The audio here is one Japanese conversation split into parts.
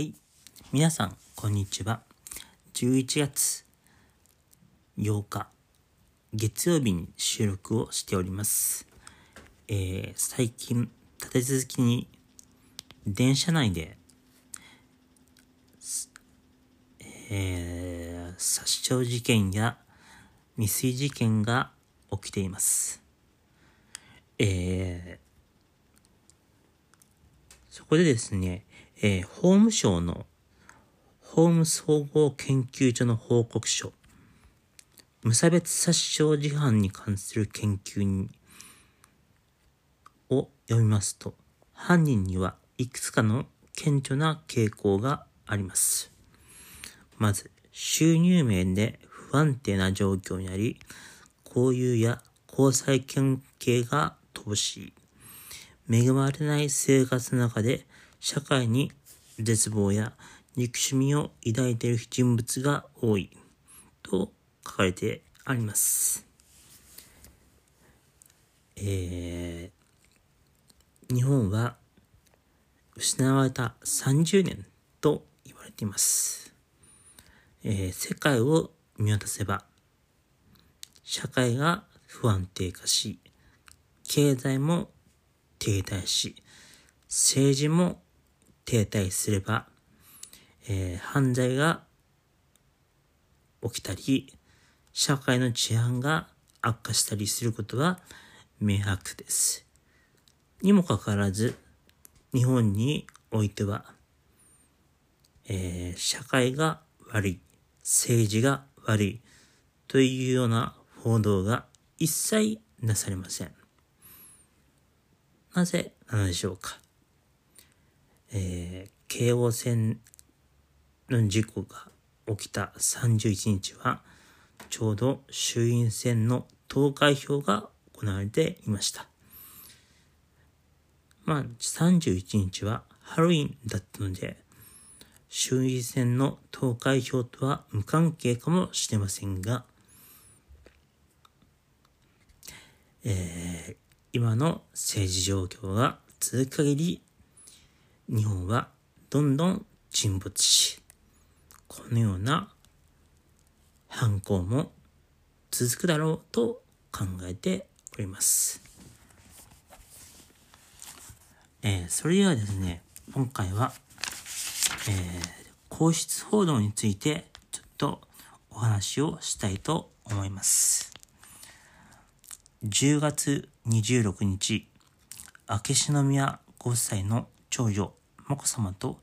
はい。皆さん、こんにちは。11月8日、月曜日に収録をしております。えー、最近、立て続きに、電車内で、えー、殺傷事件や未遂事件が起きています。えー、そこでですね、えー法務省の法務総合研究所の報告書、無差別殺傷事犯に関する研究にを読みますと、犯人にはいくつかの顕著な傾向があります。まず、収入面で不安定な状況にあり、交友や交際関係が乏しい。恵まれない生活の中で社会に絶望や憎しみを抱いている人物が多いと書かれてあります。えー、日本は失われた30年と言われています。えー世界を見渡せば社会が不安定化し、経済も停滞し、政治も停滞すれば、えー犯罪が起きたり、社会の治安が悪化したりすることは明白です。にもかかわらず、日本においては、えー社会が悪い、政治が悪いというような報道が一切なされません。なぜなのでしょうか？えー京王線の事故が起きた31日は、ちょうど衆院選の投開票が行われていました。まあ、31日はハロウィンだったので、衆院選の投開票とは無関係かもしれませんが、えー今の政治状況が続く限り、日本はどんどん沈没し、このような犯行も続くだろうと考えております。えーそれではですね、今回は、えー皇室報道についてちょっとお話をしたいと思います。10月26日、秋篠宮ご夫妻の長女、眞子さまと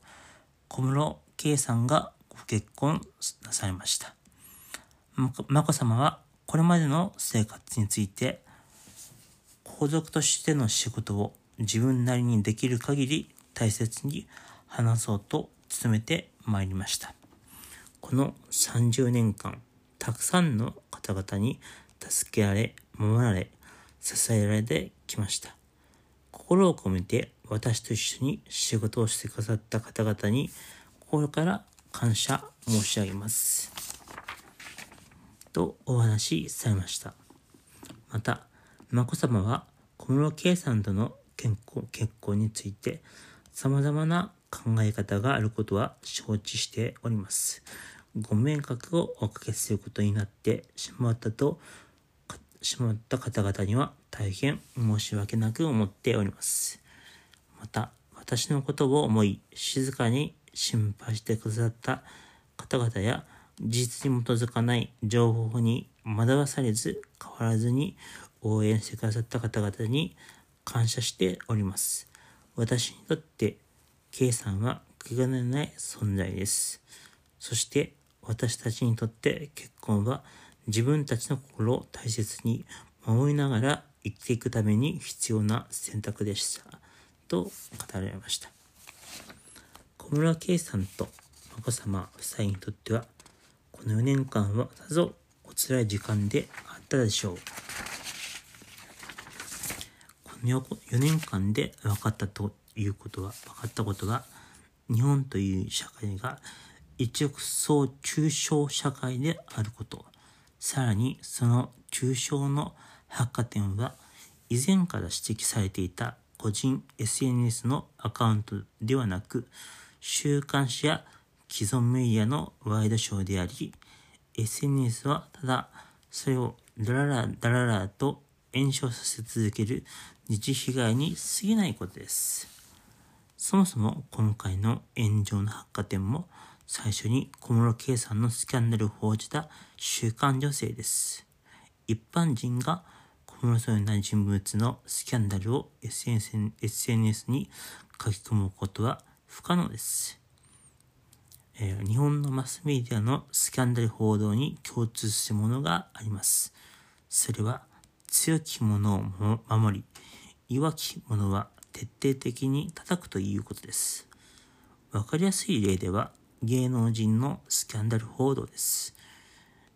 小室圭さんがご結婚なされました。眞子さまはこれまでの生活について、皇族としての仕事を自分なりにできる限り大切に話そうと努めてまいりました。この30年間、たくさんの方々に助けられ、守られ、支えられてきました。心を込めて私と一緒に仕事をしてくださった方々に心から感謝申し上げます。とお話しされました。また、眞子さまは小室圭さんとの結婚結婚について様々な考え方があることは承知しております。ご迷惑をおかけすることになってしまったと、しまった方々には大変申し訳なく思っております。また、私のことを思い、静かに心配してくださった方々や、事実に基づかない情報に惑わされず、変わらずに応援してくださった方々に感謝しております。私にとって、K さんは気兼ねない存在です。そして、私たちにとって結婚は自分たちの心を大切に守りながら生きていくために必要な選択でした。と語られました。小室圭さんと眞子さま夫妻にとっては、この4年間はさぞお辛い時間であったでしょう。この4年間で分かったということは、分かったことが、日本という社会が一億総中小社会であること、さらにその中小の百貨店は以前から指摘されていた個人 SNS のアカウントではなく、週刊誌や既存メディアのワイドショーであり、SNS はただそれをダララダララと炎症させ続ける二次被害に過ぎないことです。そもそも今回の炎上の発火点も最初に小室圭さんのスキャンダルを報じた週刊女性です。一般人が小室さんのような人物のスキャンダルを SNS に書き込むことは不可能です。えー、日本のマスメディアのスキャンダル報道に共通するものがあります。それは強き者を守り、弱き者は徹底的に叩くということです。わかりやすい例では芸能人のスキャンダル報道です。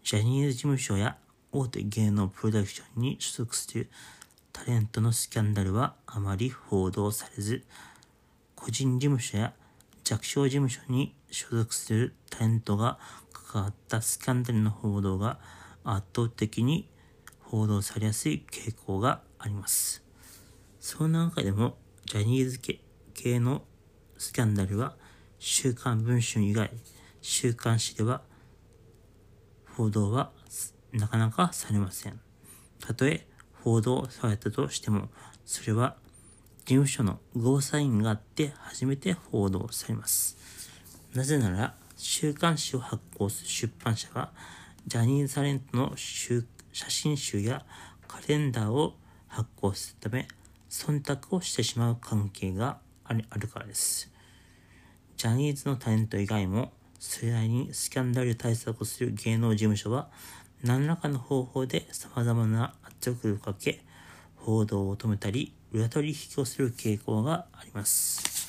ジャニーズ事務所や大手芸能プロダクションに所属するタレントのスキャンダルはあまり報道されず、個人事務所や弱小事務所に所属するタレントが関わったスキャンダルの報道が圧倒的に報道されやすい傾向があります。その中でもジャニーズ系のスキャンダルは週刊文春以外、週刊誌では報道はなかなかされません。たとえ報道されたとしても、それは事務所のゴーサインがあって初めて報道されます。なぜなら、週刊誌を発行する出版社が、ジャニーズタレントの写真集やカレンダーを発行するため、忖度をしてしまう関係があるからです。ジャニーズのタレント以外も、それなりにスキャンダル対策をする芸能事務所は、何らかの方法で様々な圧力をかけ、報道を止めたり、裏取引をする傾向があります。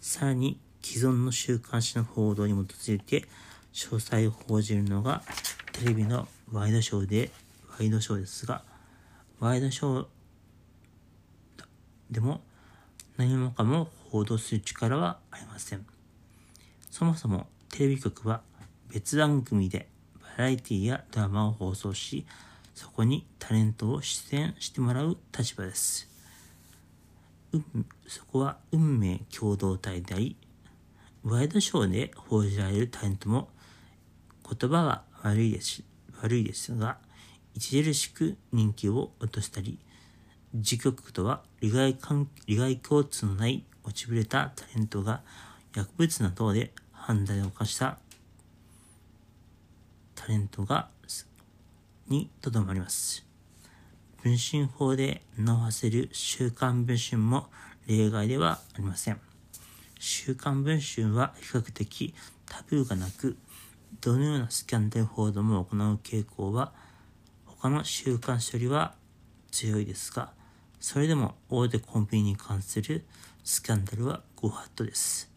さらに、既存の週刊誌の報道に基づいて、詳細を報じるのが、テレビのワイドショーで、ワイドショーですが、ワイドショーでも何もかも報道する力はありません。そもそもテレビ局は別番組でバラエティやドラマを放送し、そこにタレントを出演してもらう立場です。そこは運命共同体であり、ワイドショーで報じられるタレントも言葉は悪いです悪いですが、著しく人気を落としたり、自局とは利害利害共通のない落ちぶれたタレントが薬物などで犯罪を犯したタレントがにとどまります。文春法で名を馳せる週刊文春も例外ではありません。週刊文春は比較的タブーがなく、どのようなスキャンダル報道も行う傾向は他の週刊誌よりは強いですが、それでも大手コンビニに関するスキャンダルはご法度です。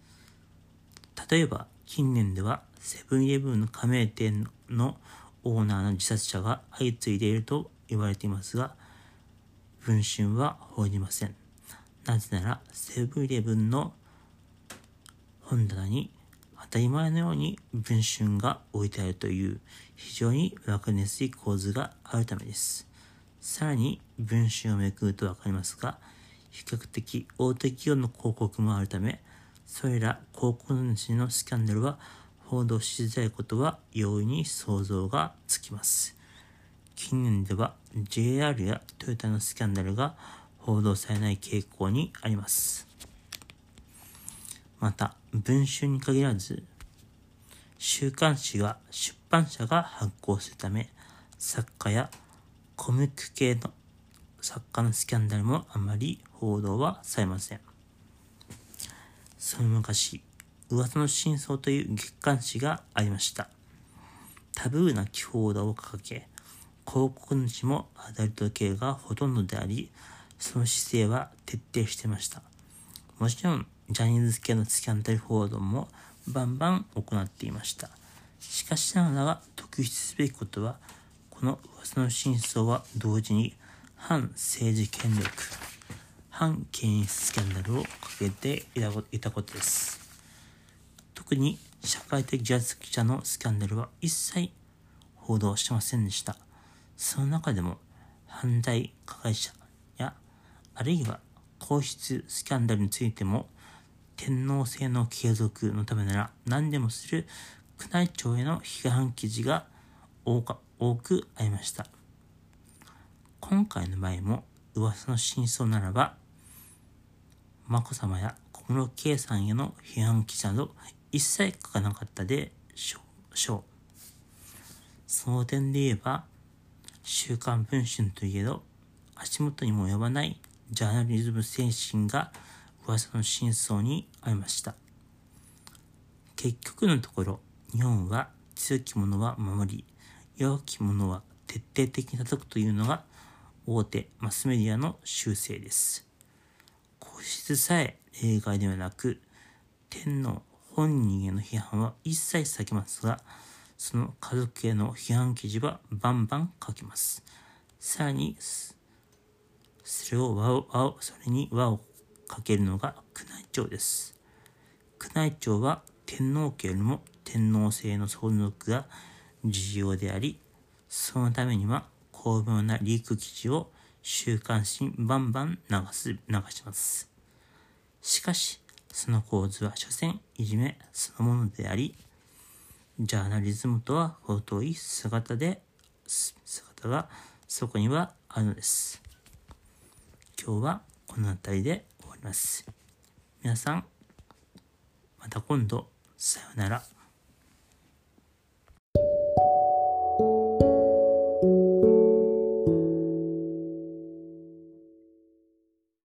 例えば近年ではセブンイレブンの加盟店のオーナーの自殺者が相次いでいると言われていますが、文春は報じません。なぜなら、セブンイレブンの本棚に当たり前のように文春が置いてあるという非常に分かりやすい構図があるためです。さらに文春をめくると分かりますが、比較的大手企業の広告もあるため、それら広告主のスキャンダルは報道しづらいことは容易に想像がつきます。近年では JR やトヨタのスキャンダルが報道されない傾向にあります。また、文春に限らず、週刊誌は出版社が発行するため、作家やコミック系の作家のスキャンダルもあまり報道はされません。その昔、噂の真相という月刊誌がありました。タブーな記報道を掲げ、広告主もアダルト系がほとんどであり、その姿勢は徹底してました。もちろん、ジャニーズ系のスキャンダル報道もバンバン行っていました。しかしながら特筆すべきことは、この噂の真相は同時に反政治権力、反権威スキャンダルをかけていたことです。特に社会的ジャズ記者のスキャンダルは一切報道してませんでした。その中でも犯罪加害者やあるいは皇室スキャンダルについても天皇制の継続のためなら何でもする宮内庁への批判記事が多くありました。今回の場合も噂の真相ならば、眞子さまや小室圭さんへの批判記事など一切書かなかったでしょう。その点で言えば、週刊文春といえど、足元にも及ばないジャーナリズム精神が噂の真相にありました。結局のところ、日本は強き者は守り、弱き者は徹底的に叩くというのが大手マスメディアの習性です。皇室さえ例外ではなく、天皇本人への批判は一切避けますが、その家族への批判記事はバンバン書きます。さらに、それを輪を、輪を、それに輪をかけるのが宮内庁です。宮内庁は天皇家よりも天皇制の存続が重要であり、そのためには巧妙なリーク記事を週刊誌にバンバン流す、流します。しかし、その構図は所詮いじめそのものであり、ジャーナリズムとは程遠い姿で、姿がそこにはあるのです。今日はこの辺りで終わります。皆さん、また今度、さよなら。